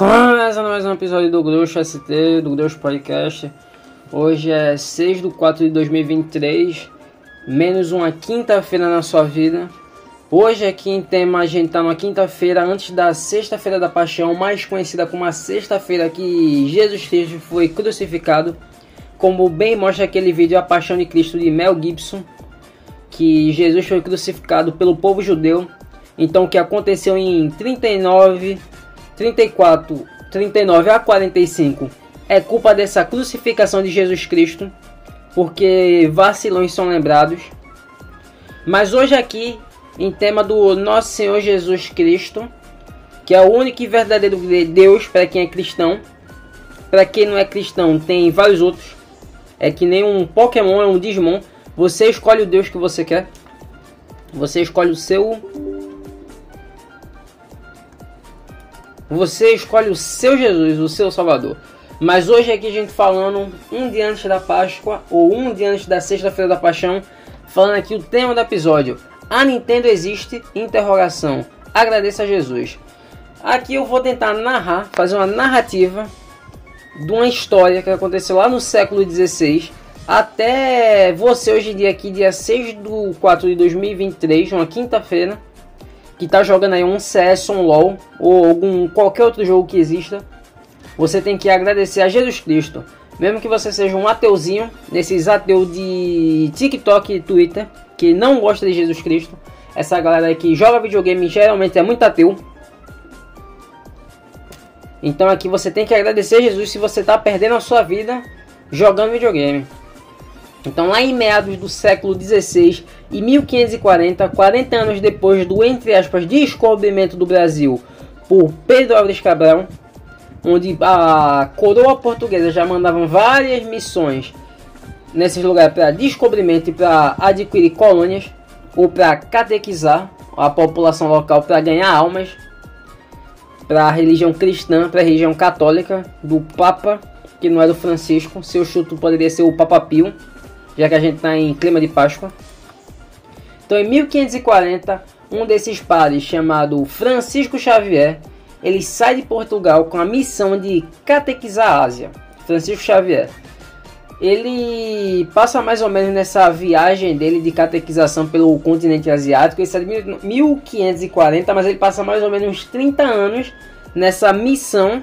Começando mais um episódio do Grosso ST, do Grosso Podcast. Hoje é 6 de 4 de 2023, menos uma quinta-feira na sua vida. Hoje aqui em tema a gente tá numa quinta-feira antes da sexta-feira da paixão, mais conhecida como a sexta-feira que Jesus Cristo foi crucificado. Como bem mostra aquele vídeo A Paixão de Cristo de Mel Gibson, que Jesus foi crucificado pelo povo judeu. Então o que aconteceu em 39 34, 39 a 45 é culpa dessa crucificação de Jesus Cristo, porque vacilões são lembrados. Mas hoje aqui, em tema do Nosso Senhor Jesus Cristo, que é o único e verdadeiro Deus para quem é cristão. Para quem não é cristão, tem vários outros. É que nem um Pokémon, é um Digimon. Você escolhe o Deus que você quer. Você escolhe o seu Você escolhe o seu Jesus, o seu Salvador. Mas hoje aqui a gente falando um dia antes da Páscoa ou um dia antes da Sexta-feira da Paixão, falando aqui o tema do episódio. A Nintendo existe? Interrogação. Agradeça a Jesus. Aqui eu vou tentar narrar, fazer uma narrativa de uma história que aconteceu lá no século XVI até você hoje em dia aqui, dia 6 de 4 de 2023, uma quinta-feira, que tá jogando aí um CS, um LoL ou algum qualquer outro jogo que exista, você tem que agradecer a Jesus Cristo. Mesmo que você seja um ateuzinho, nesses ateus de TikTok e Twitter, que não gosta de Jesus Cristo, essa galera que joga videogame geralmente é muito ateu. Então aqui você tem que agradecer a Jesus se você está perdendo a sua vida jogando videogame. Então, lá em meados do século XVI e 1540, 40 anos depois do, entre aspas, descobrimento do Brasil por Pedro Álvares Cabral, onde a coroa portuguesa já mandava várias missões nesses lugares para descobrimento e para adquirir colônias ou para catequizar a população local para ganhar almas para a religião cristã, para a religião católica do Papa, que não era o Francisco, seu chuto poderia ser o Papa Pio já que a gente está em clima de Páscoa. Então, em 1540, um desses padres, chamado Francisco Xavier, ele sai de Portugal com a missão de catequizar a Ásia. Francisco Xavier. Ele passa mais ou menos nessa viagem dele de catequização pelo continente asiático. Isso é de 1540, mas ele passa mais ou menos 30 anos nessa missão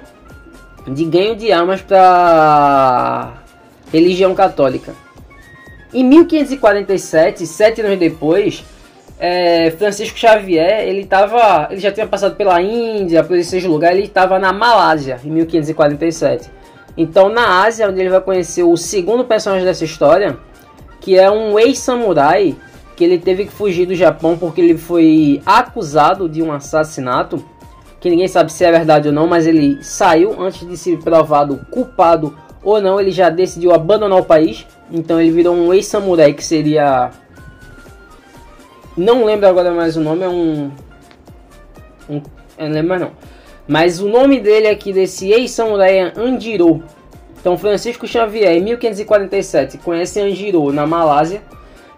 de ganho de almas para religião católica. Em 1547, sete anos depois, é, Francisco Xavier ele tava, ele já tinha passado pela Índia, por esses lugares, ele estava na Malásia em 1547. Então, na Ásia, onde ele vai conhecer o segundo personagem dessa história, que é um ex-samurai que ele teve que fugir do Japão porque ele foi acusado de um assassinato, que ninguém sabe se é verdade ou não, mas ele saiu antes de ser provado culpado ou não, ele já decidiu abandonar o país. Então ele virou um ex-samurai que seria. Não lembro agora mais o nome, é um. um eu não lembro mais não. Mas o nome dele aqui, desse ex-samurai, é Anjiro. Então Francisco Xavier, em 1547, conhece Anjiro na Malásia.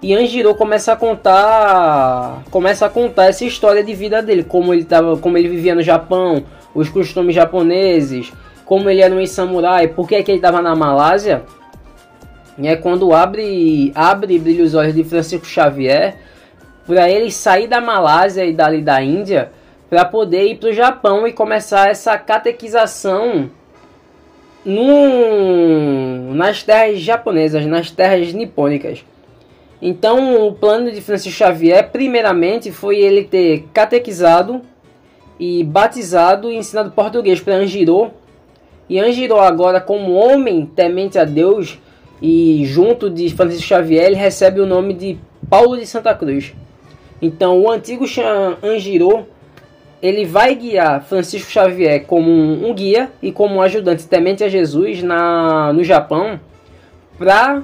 E Anjiro começa a contar. Começa a contar essa história de vida dele, como ele tava, como ele vivia no Japão, os costumes japoneses, como ele era um samurai, por que, que ele estava na Malásia. É quando abre, abre brilha os olhos de Francisco Xavier para ele sair da Malásia e dali da Índia para poder ir para o Japão e começar essa catequização no, nas terras japonesas, nas terras nipônicas. Então, o plano de Francisco Xavier, primeiramente, foi ele ter catequizado e batizado e ensinado português para Anjiro, e Angiro agora como homem temente a Deus e junto de Francisco Xavier ele recebe o nome de Paulo de Santa Cruz. Então o antigo Angiro ele vai guiar Francisco Xavier como um, guia e como um ajudante temente a Jesus na, no Japão para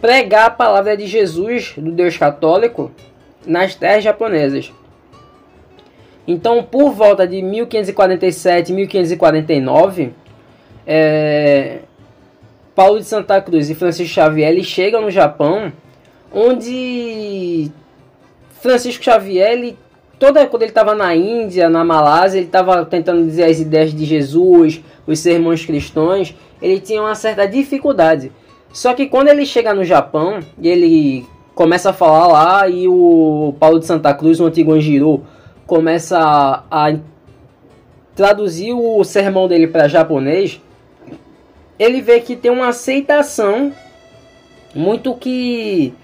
pregar a palavra de Jesus, do Deus católico, nas terras japonesas. Então, por volta de 1547, 1549, é, Paulo de Santa Cruz e Francisco Xavier chegam no Japão, onde Francisco Xavier ele toda quando ele estava na Índia, na Malásia, ele estava tentando dizer as ideias de Jesus, os sermões cristãos, ele tinha uma certa dificuldade. Só que quando ele chega no Japão, ele começa a falar lá e o Paulo de Santa Cruz, o antigo Anjiro, começa a traduzir o sermão dele para japonês, ele vê que tem uma aceitação muito que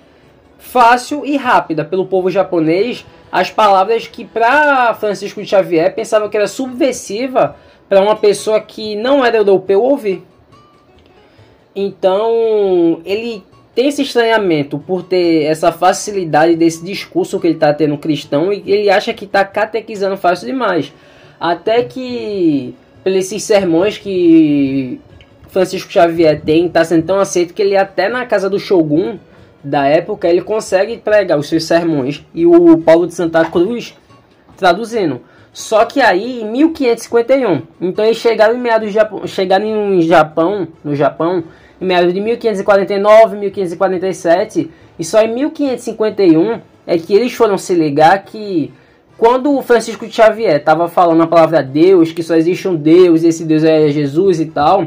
fácil e rápida pelo povo japonês as palavras que para Francisco Xavier pensava que era subversiva para uma pessoa que não era europeu ouvir. Então ele tem esse estranhamento por ter essa facilidade desse discurso que ele está tendo cristão e ele acha que está catequizando fácil demais. Até que, pelos sermões que Francisco Xavier tem, está sendo tão aceito que ele até na casa do Shogun da época ele consegue pregar os seus sermões e o Paulo de Santa Cruz traduzindo. Só que aí em 1551, então eles chegaram em meados do Japão, chegaram em Japão, no Japão, em meados de 1549, 1547, e só em 1551 é que eles foram se ligar que quando o Francisco Xavier estava falando a palavra Deus, que só existe um Deus, esse Deus é Jesus e tal,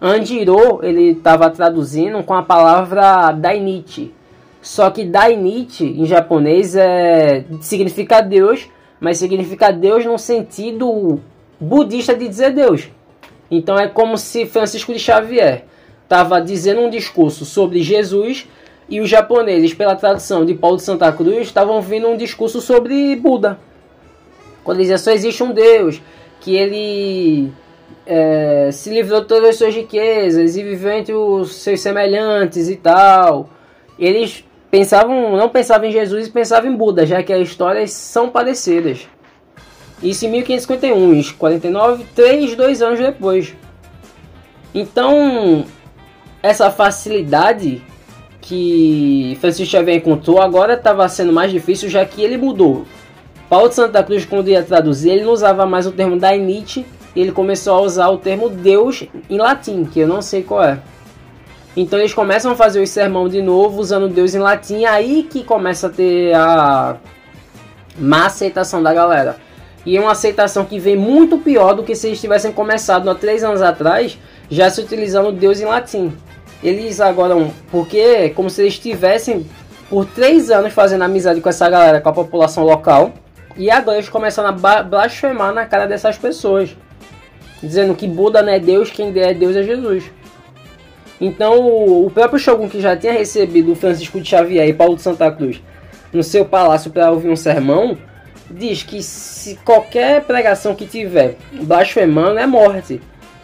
Andiro ele estava traduzindo com a palavra Dainichi. Só que Dainichi em japonês é, significa Deus, mas significa Deus no sentido budista de dizer Deus. Então é como se Francisco de Xavier estava dizendo um discurso sobre Jesus e os japoneses, pela tradução de Paulo de Santa Cruz, estavam ouvindo um discurso sobre Buda. Quando dizia só existe um Deus, que ele é, se livrou de todas as suas riquezas e viveu entre os seus semelhantes e tal. Eles pensavam, não pensavam em Jesus e pensavam em Buda, já que as histórias são parecidas. Isso em 1551, 49, 3, 2 anos depois. Então, essa facilidade que Francisco Xavier encontrou agora estava sendo mais difícil, já que ele mudou. Paulo de Santa Cruz, quando ia traduzir, ele não usava mais o termo Dainite, ele começou a usar o termo Deus em latim, que eu não sei qual é. Então eles começam a fazer o sermão de novo, usando Deus em latim, aí que começa a ter a má aceitação da galera. E é uma aceitação que vem muito pior do que se eles tivessem começado há três anos atrás, já se utilizando Deus em latim. Eles agora, porque é como se eles estivessem por três anos fazendo amizade com essa galera, com a população local, e agora eles começam a blasfemar na cara dessas pessoas dizendo que Buda não é Deus, quem é Deus é Jesus. Então, o próprio Shogun que já tinha recebido Francisco de Xavier e Paulo de Santa Cruz no seu palácio para ouvir um sermão, diz que se qualquer pregação que tiver blasfemando é morte.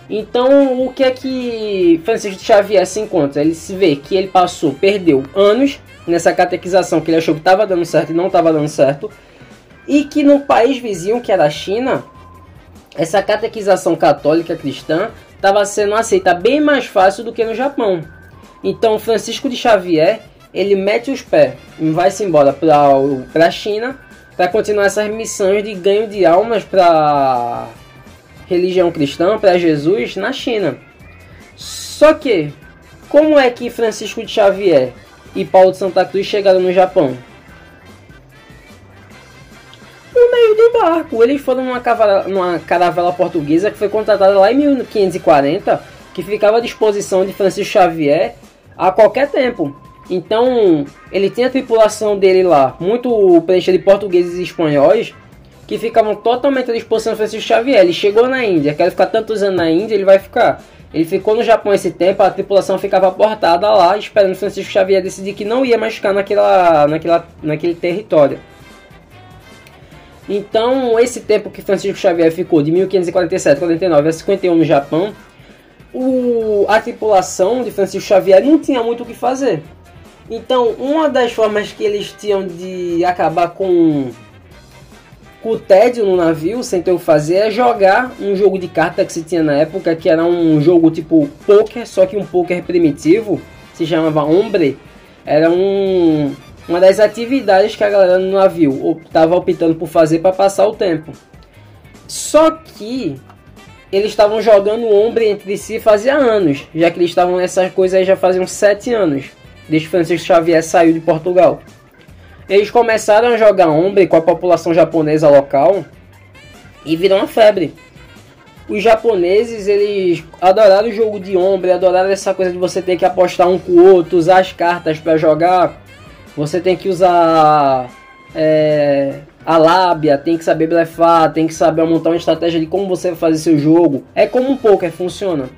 Então, o que é que Francisco de Xavier se encontra? Ele se vê que ele passou, perdeu anos nessa catequização que ele achou que estava dando certo e não estava dando certo, e que no país vizinho, que era a China, essa catequização católica cristã estava sendo aceita bem mais fácil do que no Japão. Então Francisco de Xavier ele mete os pés e vai-se embora para a China para continuar essas missões de ganho de almas para religião cristã, para Jesus na China. Só que, como é que Francisco de Xavier e Paulo de Santa Cruz chegaram no Japão? No meio do barco. Eles foram numa, cavala, numa caravela portuguesa que foi contratada lá em 1540, que ficava à disposição de Francisco Xavier a qualquer tempo. Então, ele tinha a tripulação dele lá, muito preenchida de portugueses e espanhóis, que ficavam totalmente à disposição de Francisco Xavier. Ele chegou na Índia, quer ficar tantos anos na Índia, ele vai ficar. Ele ficou no Japão esse tempo, a tripulação ficava portada lá, esperando Francisco Xavier decidir que não ia mais ficar naquela, naquela, naquele território. Então, esse tempo que Francisco Xavier ficou, de 1547 49 a 51 no Japão, o, a tripulação de Francisco Xavier não tinha muito o que fazer. Então, uma das formas que eles tinham de acabar com, com o tédio no navio, sem ter o que fazer, é jogar um jogo de carta que se tinha na época, que era um jogo tipo poker, só que um poker primitivo, se chamava Ombre. Era um, uma das atividades que a galera no navio estava optando por fazer para passar o tempo. Só que eles estavam jogando ombro entre si fazia anos, já que eles estavam nessas coisas aí já faziam sete anos, desde Francisco Xavier saiu de Portugal. eles começaram a jogar ombre com a população japonesa local e virou uma febre. Os japoneses, eles adoraram o jogo de ombre, adoraram essa coisa de você ter que apostar um com o outro, usar as cartas para jogar. Você tem que usar é, a lábia, tem que saber blefar, tem que saber montar uma estratégia de como você vai fazer seu jogo. É como um poker funciona.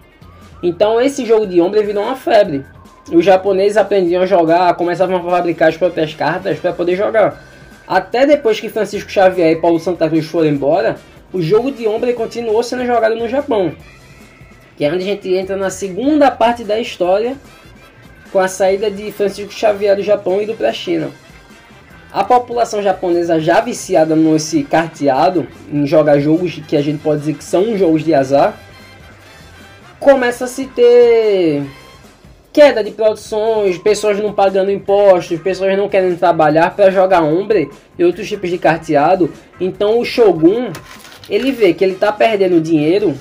Então esse jogo de ombre virou uma febre. Os japoneses aprendiam a jogar, começavam a fabricar as próprias cartas para poder jogar. Até depois que Francisco Xavier e Paulo Santa Cruz foram embora, o jogo de Ombre continuou sendo jogado no Japão. Que é onde a gente entra na segunda parte da história, com a saída de Francisco Xavier do Japão e do para a China. A população japonesa já viciada nesse carteado, em jogar jogos que a gente pode dizer que são jogos de azar, começa a se ter queda de produções, pessoas não pagando impostos, pessoas não querendo trabalhar para jogar ombre e outros tipos de carteado. Então o Shogun ele vê que ele está perdendo dinheiro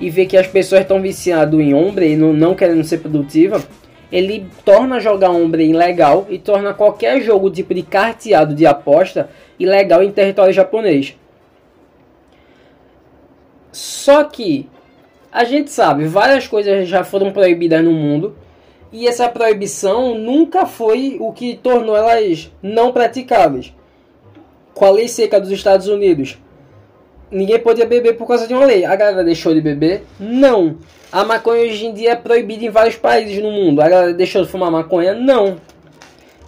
e vê que as pessoas estão viciadas em ombre e não, não querendo ser produtiva, ele torna jogar ombre ilegal e torna qualquer jogo tipo de carteado de aposta ilegal em território japonês. Só que a gente sabe, várias coisas já foram proibidas no mundo e essa proibição nunca foi o que tornou elas não praticáveis. Com a lei seca dos Estados Unidos, ninguém podia beber por causa de uma lei. A galera deixou de beber? Não. A maconha hoje em dia é proibida em vários países no mundo. A galera deixou de fumar maconha? Não.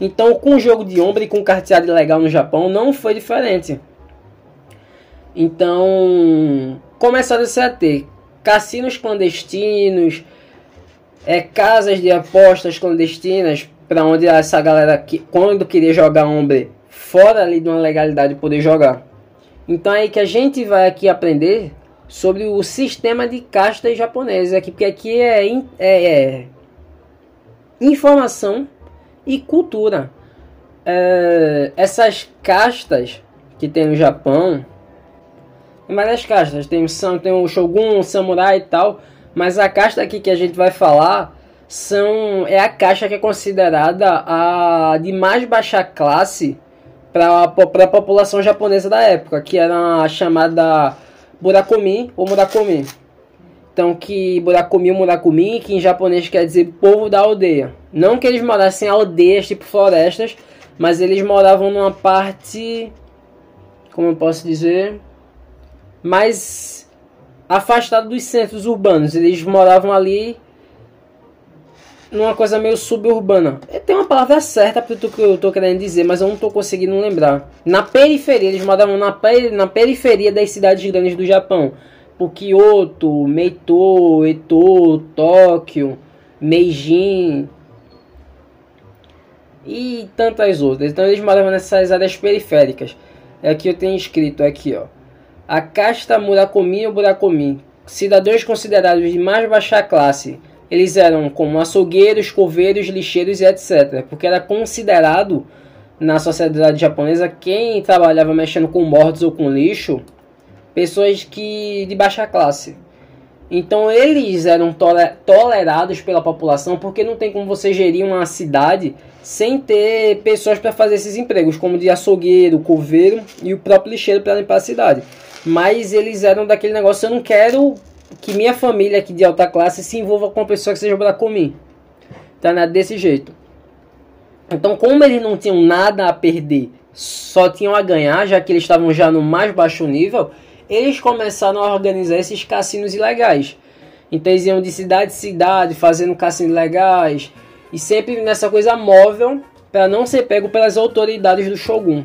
Então, com o jogo de ombro e com carteado legal no Japão, não foi diferente. Então, começaram a ter cassinos clandestinos, é, casas de apostas clandestinas, para onde essa galera, que, quando queria jogar ombro fora ali de uma legalidade, poder jogar. Então é aí que a gente vai aqui aprender sobre o sistema de castas japoneses aqui, porque aqui é, é, é informação e cultura. É, essas castas que tem no Japão, tem várias castas, tem, tem o Shogun, o Samurai e tal, mas a casta aqui que a gente vai falar são é a caixa que é considerada a de mais baixa classe para a população japonesa da época, que era a chamada Burakomi ou Murakomi. Então, que Burakomi ou Murakumi, que em japonês quer dizer povo da aldeia. Não que eles morassem em aldeias, tipo florestas, mas eles moravam numa parte, como eu posso dizer, mais afastada dos centros urbanos. Eles moravam ali numa coisa meio suburbana. Tem uma palavra certa para o que eu tô querendo dizer, mas eu não tô conseguindo lembrar. Na periferia, eles moravam na, na periferia das cidades grandes do Japão. Por Kyoto, Meito, Eto, Tóquio, Meijin e tantas outras. Então eles moravam nessas áreas periféricas. É aqui eu tenho escrito aqui, ó. A casta Murakomi ou Burakomi, cidadãos considerados de mais baixa classe, eles eram como açougueiros, coveiros, lixeiros e etc. Porque era considerado na sociedade japonesa quem trabalhava mexendo com mortos ou com lixo, pessoas que de baixa classe. Então eles eram tolerados pela população porque não tem como você gerir uma cidade sem ter pessoas para fazer esses empregos, como de açougueiro, coveiro e o próprio lixeiro para limpar a cidade. Mas eles eram daquele negócio, eu não quero que minha família aqui de alta classe se envolva com uma pessoa que seja branca comigo. Tá né? desse jeito. Então, como eles não tinham nada a perder, só tinham a ganhar, já que eles estavam já no mais baixo nível, eles começaram a organizar esses cassinos ilegais. Então eles iam de cidade em cidade, fazendo cassinos legais, e sempre nessa coisa móvel, para não ser pego pelas autoridades do Shogun.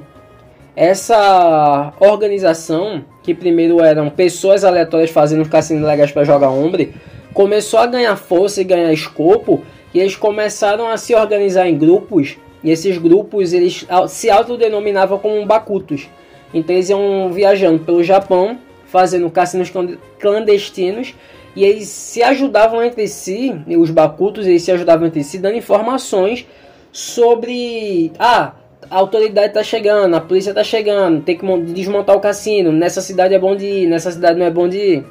Essa organização, que primeiro eram pessoas aleatórias fazendo cassinos legais para jogar ombre, começou a ganhar força e ganhar escopo, e eles começaram a se organizar em grupos, e esses grupos eles se autodenominavam como bakutos. Então eles iam viajando pelo Japão, fazendo cassinos clandestinos, e eles se ajudavam entre si, os bakutos eles se ajudavam entre si, dando informações sobre... Ah, a autoridade está chegando, a polícia está chegando, tem que desmontar o cassino, nessa cidade é bom de ir, nessa cidade não é bom de ir.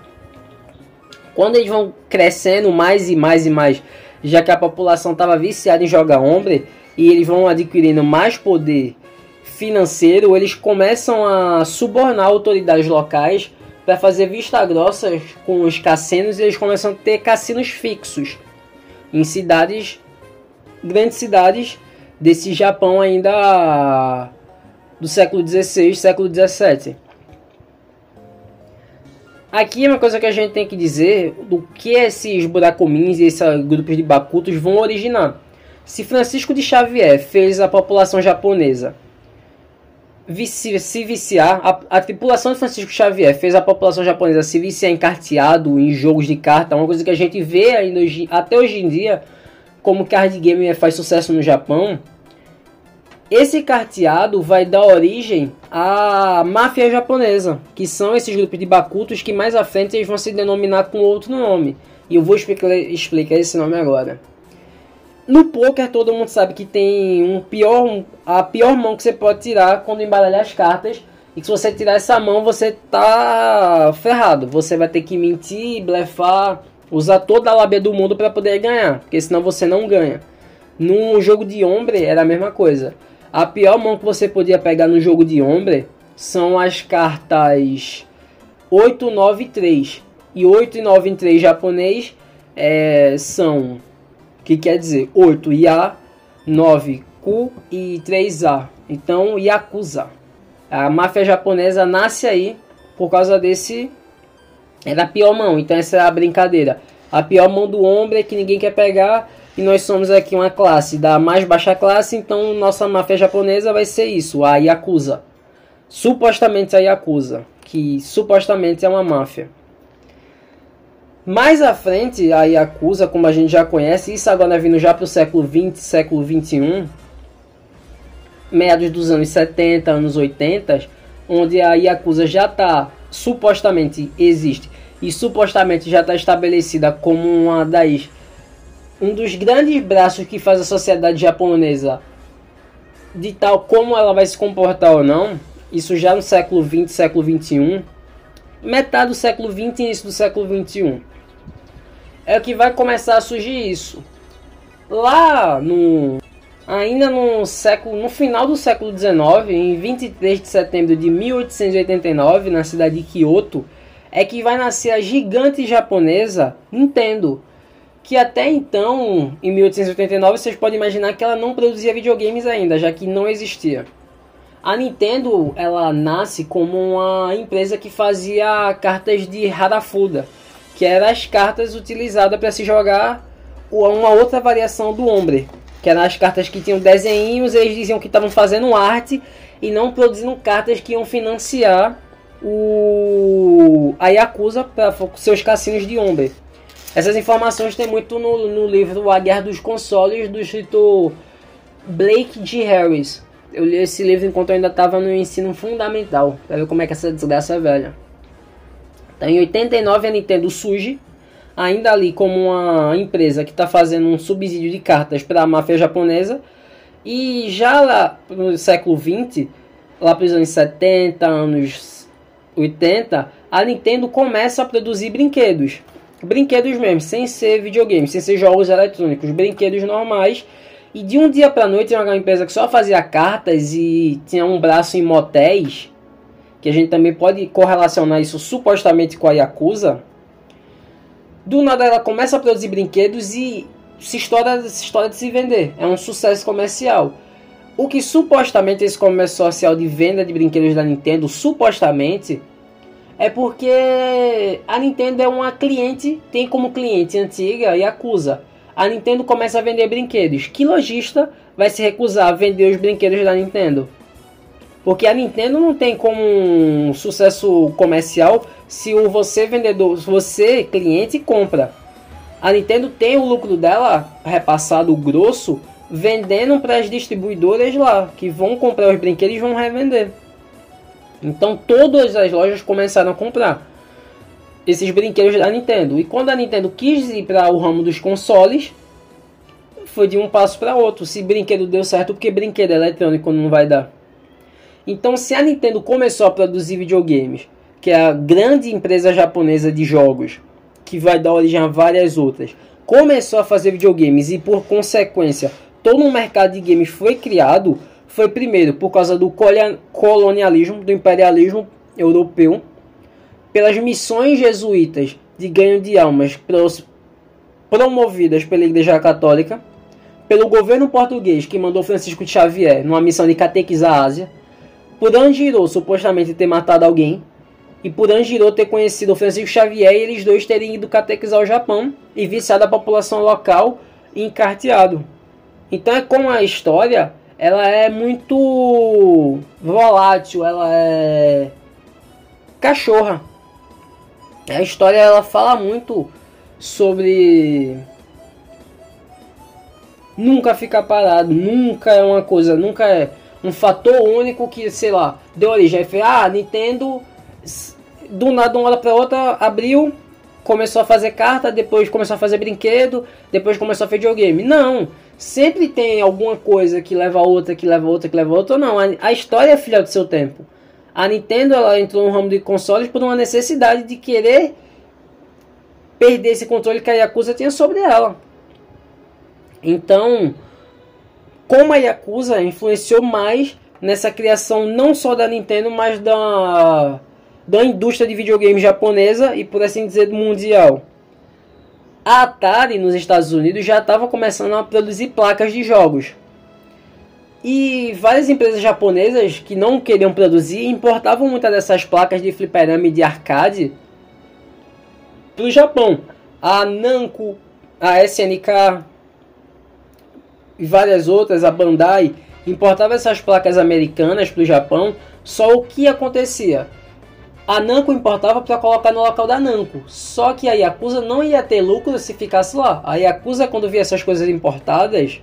Quando eles vão crescendo mais e mais e mais, já que a população estava viciada em jogar ombre, e eles vão adquirindo mais poder financeiro, eles começam a subornar autoridades locais para fazer vista grossa com os cassinos e eles começam a ter cassinos fixos em cidades, grandes cidades desse Japão ainda do século XVI, século XVII. Aqui é uma coisa que a gente tem que dizer do que esses buracomins e esses grupos de bakutos vão originar. Se Francisco de Xavier fez a população japonesa vici se viciar, a, a, tripulação de Francisco Xavier fez a população japonesa se viciar em carteado, em jogos de carta, uma coisa que a gente vê ainda hoje, até hoje em dia, como card game faz sucesso no Japão. Esse carteado vai dar origem à máfia japonesa, que são esses grupos de bakutos que mais à frente eles vão se denominar com outro nome. E eu vou explicar, explicar esse nome agora. No poker todo mundo sabe que tem um pior, a pior mão que você pode tirar quando embaralhar as cartas. E que se você tirar essa mão, você tá ferrado. Você vai ter que mentir, blefar, usar toda a lábia do mundo para poder ganhar. Porque senão você não ganha. No jogo de ombre era a mesma coisa. A pior mão que você podia pegar no jogo de ombre são as cartas 8, 9 e 3. E 8 e 9 em 3 japonês é, são que quer dizer 8 Ya, 9 Ku e 3A. Então, Yakuza. A máfia japonesa nasce aí por causa desse. É da pior mão, então essa é a brincadeira. A pior mão do ombro é que ninguém quer pegar. E nós somos aqui uma classe da mais baixa classe, então nossa máfia japonesa vai ser isso, a Yakuza. Supostamente a Yakuza, que supostamente é uma máfia. Mais à frente, a Yakuza, como a gente já conhece, isso agora é vindo já para o século 20, século 21, meados dos anos 70, anos 80, onde a Yakuza já está, supostamente existe, e supostamente já está estabelecida como uma das um dos grandes braços que faz a sociedade japonesa de tal como ela vai se comportar ou não, isso já no século 20, século 21, metade do século 20 e início do século 21 é que vai começar a surgir isso. Lá no ainda no século no final do século XIX, em 23 de setembro de 1889, na cidade de Kyoto, é que vai nascer a gigante japonesa Nintendo, que até então, em 1889, vocês podem imaginar que ela não produzia videogames ainda, já que não existia. A Nintendo, ela nasce como uma empresa que fazia cartas de Harafuda que eram as cartas utilizadas para se jogar uma outra variação do Ombre, que eram as cartas que tinham desenhos, eles diziam que estavam fazendo arte e não produzindo cartas que iam financiar o a Yakuza para seus cassinos de Ombre. Essas informações tem muito no, no livro A Guerra dos Consoles do escritor Blake G. Harris. Eu li esse livro enquanto eu ainda estava no ensino fundamental, para ver como é que essa desgraça é velha. Então, em 89 a Nintendo surge, ainda ali como uma empresa que está fazendo um subsídio de cartas para a máfia japonesa. E já lá no século 20, lá para os anos 70, anos 80, a Nintendo começa a produzir brinquedos. Brinquedos mesmo, sem ser videogames, sem ser jogos eletrônicos, brinquedos normais. E de um dia para noite, uma empresa que só fazia cartas e tinha um braço em motéis, que a gente também pode correlacionar isso supostamente com a Yakuza. Do nada ela começa a produzir brinquedos e se estoura, se estoura de se vender. É um sucesso comercial. O que supostamente esse comércio social de venda de brinquedos da Nintendo, supostamente, é porque a Nintendo é uma cliente, tem como cliente antiga e acusa. A Nintendo começa a vender brinquedos. Que lojista vai se recusar a vender os brinquedos da Nintendo? Porque a Nintendo não tem como um sucesso comercial se o você vendedor, você cliente compra. A Nintendo tem o lucro dela repassado grosso vendendo para as distribuidoras lá, que vão comprar os brinquedos e vão revender. Então todas as lojas começaram a comprar esses brinquedos da Nintendo. E quando a Nintendo quis ir para o ramo dos consoles, foi de um passo para outro. Se brinquedo deu certo, porque brinquedo eletrônico não vai dar. Então, se a Nintendo começou a produzir videogames, que é a grande empresa japonesa de jogos, que vai dar origem a várias outras, começou a fazer videogames e por consequência todo um mercado de games foi criado, foi primeiro por causa do colonialismo, do imperialismo europeu, pelas missões jesuítas de ganho de almas promovidas pela Igreja Católica, pelo governo português que mandou Francisco Xavier numa missão de catequizar a Ásia, por Anjiro supostamente ter matado alguém, e por Anjiro ter conhecido Francisco Xavier e eles dois terem ido catequizar o Japão e viciado a população local e encarteado. Então é como a história ela é muito volátil, ela é cachorra. A história ela fala muito sobre nunca ficar parado, nunca é uma coisa, nunca é um fator único que, sei lá, deu origem. Ah, Nintendo do nada, de uma hora para outra, abriu, começou a fazer carta, depois começou a fazer brinquedo, depois começou a fazer videogame. Não, sempre tem alguma coisa que leva a outra, que leva a outra, que leva a outra. Não, a, a história é filha do seu tempo. A Nintendo ela entrou no ramo de consoles por uma necessidade de querer perder esse controle que a Yakuza tinha sobre ela. Então, como a Yakuza influenciou mais nessa criação não só da Nintendo, mas da, da indústria de videogame japonesa e por assim dizer mundial. A Atari nos Estados Unidos já estava começando a produzir placas de jogos. E várias empresas japonesas que não queriam produzir importavam muitas dessas placas de fliperama e de arcade para o Japão. A Namco, a SNK e várias outras, a Bandai, importava essas placas americanas para o Japão. Só o que acontecia? A Namco importava para colocar no local da Namco. Só que a Yakuza não ia ter lucro se ficasse lá. A Yakuza, quando via essas coisas importadas,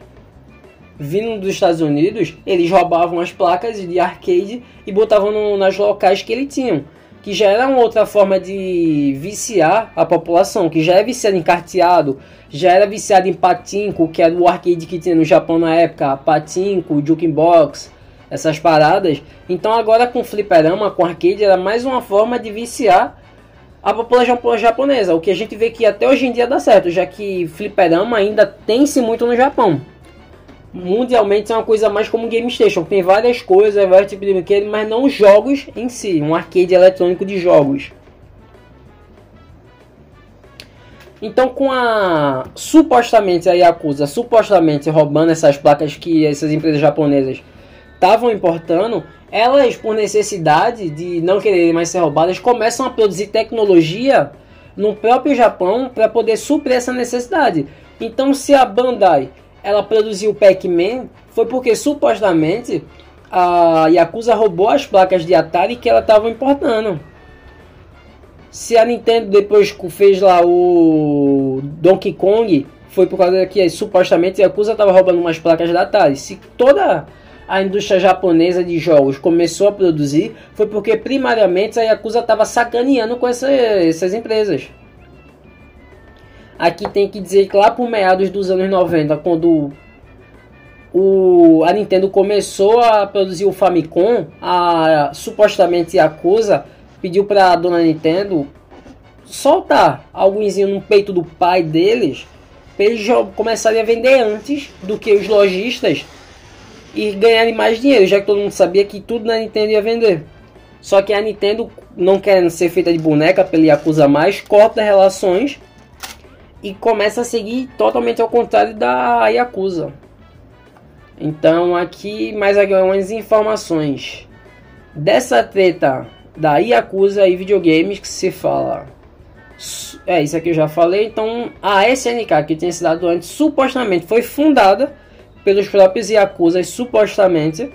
vindo dos Estados Unidos, eles roubavam as placas de arcade e botavam no, nas locais que eles tinham. Que já era uma outra forma de viciar a população, que já é viciado em carteado, já era viciado em patinco, que era o arcade que tinha no Japão na época, patinco, jukebox, essas paradas. Então agora com fliperama, com arcade, era mais uma forma de viciar a população japonesa. O que a gente vê que até hoje em dia dá certo, já que fliperama ainda tem-se muito no Japão mundialmente é uma coisa mais como Game Station, tem várias coisas, vários tipos de brinquedos, mas não jogos em si, um arcade eletrônico de jogos. Então, com a supostamente a Yakuza supostamente roubando essas placas que essas empresas japonesas estavam importando, elas, por necessidade de não quererem mais ser roubadas, começam a produzir tecnologia no próprio Japão para poder suprir essa necessidade. Então, se a Bandai ela produziu o Pac-Man foi porque supostamente a Yakuza roubou as placas de Atari que ela estava importando. Se a Nintendo depois fez lá o Donkey Kong, foi por causa que supostamente a Yakuza estava roubando umas placas da Atari. Se toda a indústria japonesa de jogos começou a produzir, foi porque primariamente a Yakuza estava sacaneando com essa, essas empresas. Aqui tem que dizer que lá por meados dos anos 90, quando o, a Nintendo começou a produzir o Famicom, a supostamente Yakuza pediu para a dona Nintendo soltar algozinho no peito do pai deles para eles começarem a vender antes do que os lojistas e ganharem mais dinheiro, já que todo mundo sabia que tudo na Nintendo ia vender. Só que a Nintendo, não querendo ser feita de boneca pela Yakuza mais, corta relações e começa a seguir totalmente ao contrário da Yakuza. Então aqui mais algumas informações dessa treta da Yakuza e videogames que se fala. É isso aqui eu já falei. Então a SNK que tinha sido antes supostamente foi fundada pelos próprios Yakuza supostamente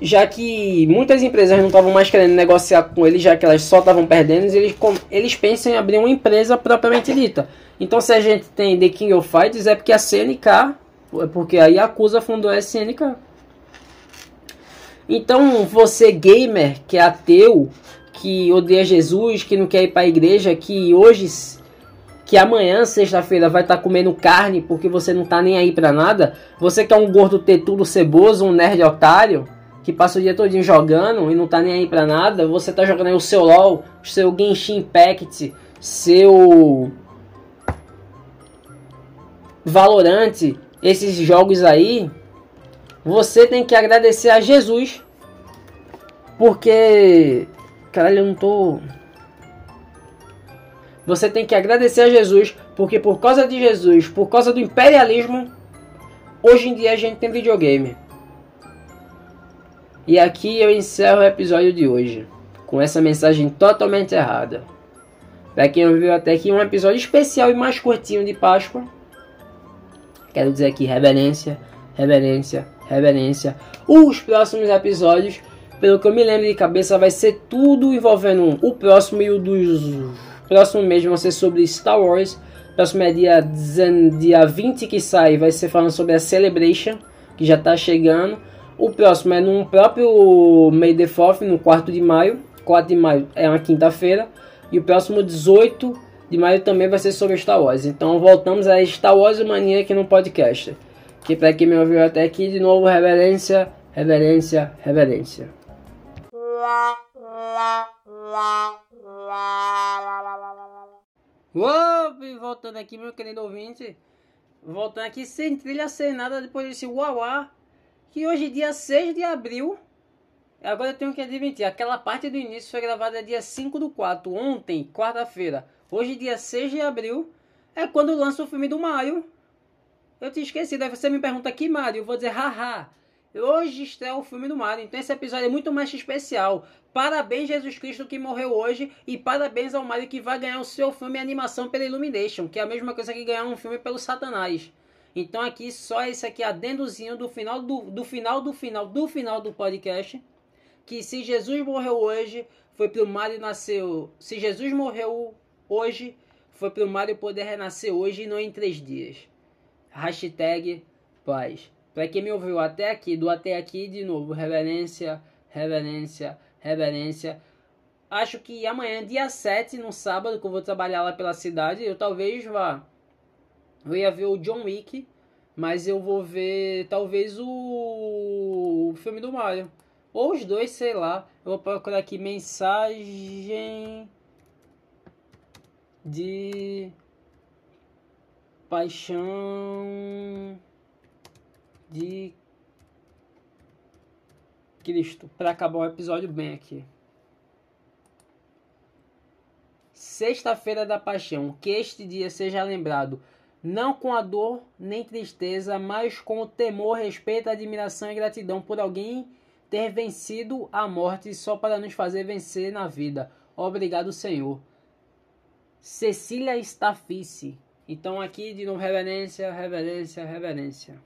já que muitas empresas não estavam mais querendo negociar com eles, já que elas só estavam perdendo, eles, eles pensam em abrir uma empresa propriamente dita. Então, se a gente tem The King of Fighters, é porque a CNK, é porque a Yakuza fundou a SNK. Então, você gamer que é ateu, que odeia Jesus, que não quer ir para a igreja, que hoje, que amanhã, sexta-feira, vai estar tá comendo carne porque você não tá nem aí para nada, você que é um gordo tetudo ceboso, um nerd otário, que passa o dia todinho jogando e não tá nem aí pra nada, você tá jogando aí o seu LoL, seu Genshin Impact, seu Valorant, esses jogos aí, Você tem que agradecer a Jesus. Porque. Caralho, eu não tô. Você tem que agradecer a Jesus. Porque por causa de Jesus, por causa do imperialismo, hoje em dia a gente tem videogame. E aqui eu encerro o episódio de hoje. Com essa mensagem totalmente errada. Para quem ouviu até aqui um episódio especial e mais curtinho de Páscoa. Quero dizer aqui reverência, reverência, reverência. Os próximos episódios, pelo que eu me lembro de cabeça, vai ser tudo envolvendo o próximo e o dos próximo mês vão ser sobre Star Wars. Próximo é dia, dia 20 que sai, vai ser falando sobre a Celebration, que já está chegando. O próximo é no próprio May the 4 no 4 de maio. 4 de maio é uma quinta-feira. E o próximo 18 de maio também vai ser sobre Star Wars. Então voltamos a Star Wars Mania aqui no podcast. Que para quem me ouviu até aqui, de novo, reverência, reverência, reverência. Uou, voltando aqui, meu querido ouvinte. Voltando aqui sem trilha, sem nada, depois desse uauá. Que hoje, dia 6 de abril, Agora eu tenho que admitir, aquela parte do início foi gravada dia 5 do 4, ontem, quarta-feira. Hoje, dia 6 de abril, é quando lança o filme do Mario. Eu tinha esquecido, aí você me pergunta que Mario, eu vou dizer haha. Hoje está o filme do Mario, então esse episódio é muito mais especial. Parabéns Jesus Cristo que morreu hoje e parabéns ao Mario que vai ganhar o seu filme animação pela Illumination, que é a mesma coisa que ganhar um filme pelo Satanás. Então aqui só esse aqui adendozinho do final do, do final do final do final do podcast que se Jesus morreu hoje, foi para o Mário nascer. Se Jesus morreu hoje, foi para o Mário poder renascer hoje e não em três dias. Hashtag paz. Para quem me ouviu até aqui, do até aqui, de novo, reverência, reverência, reverência. Acho que amanhã, dia 7, no sábado, que eu vou trabalhar lá pela cidade, eu talvez vá. Eu ia ver o John Wick, mas eu vou ver talvez o, o filme do Mario. Ou os dois, sei lá. Eu vou procurar aqui mensagem de paixão de Cristo. Para acabar o episódio bem aqui. Sexta-feira da Paixão. Que este dia seja lembrado não com a dor nem tristeza, mas com o temor, respeito, admiração e gratidão por alguém ter vencido a morte só para nos fazer vencer na vida. Obrigado, Senhor. Cecília Stafice. Então aqui de novo reverência, reverência, reverência.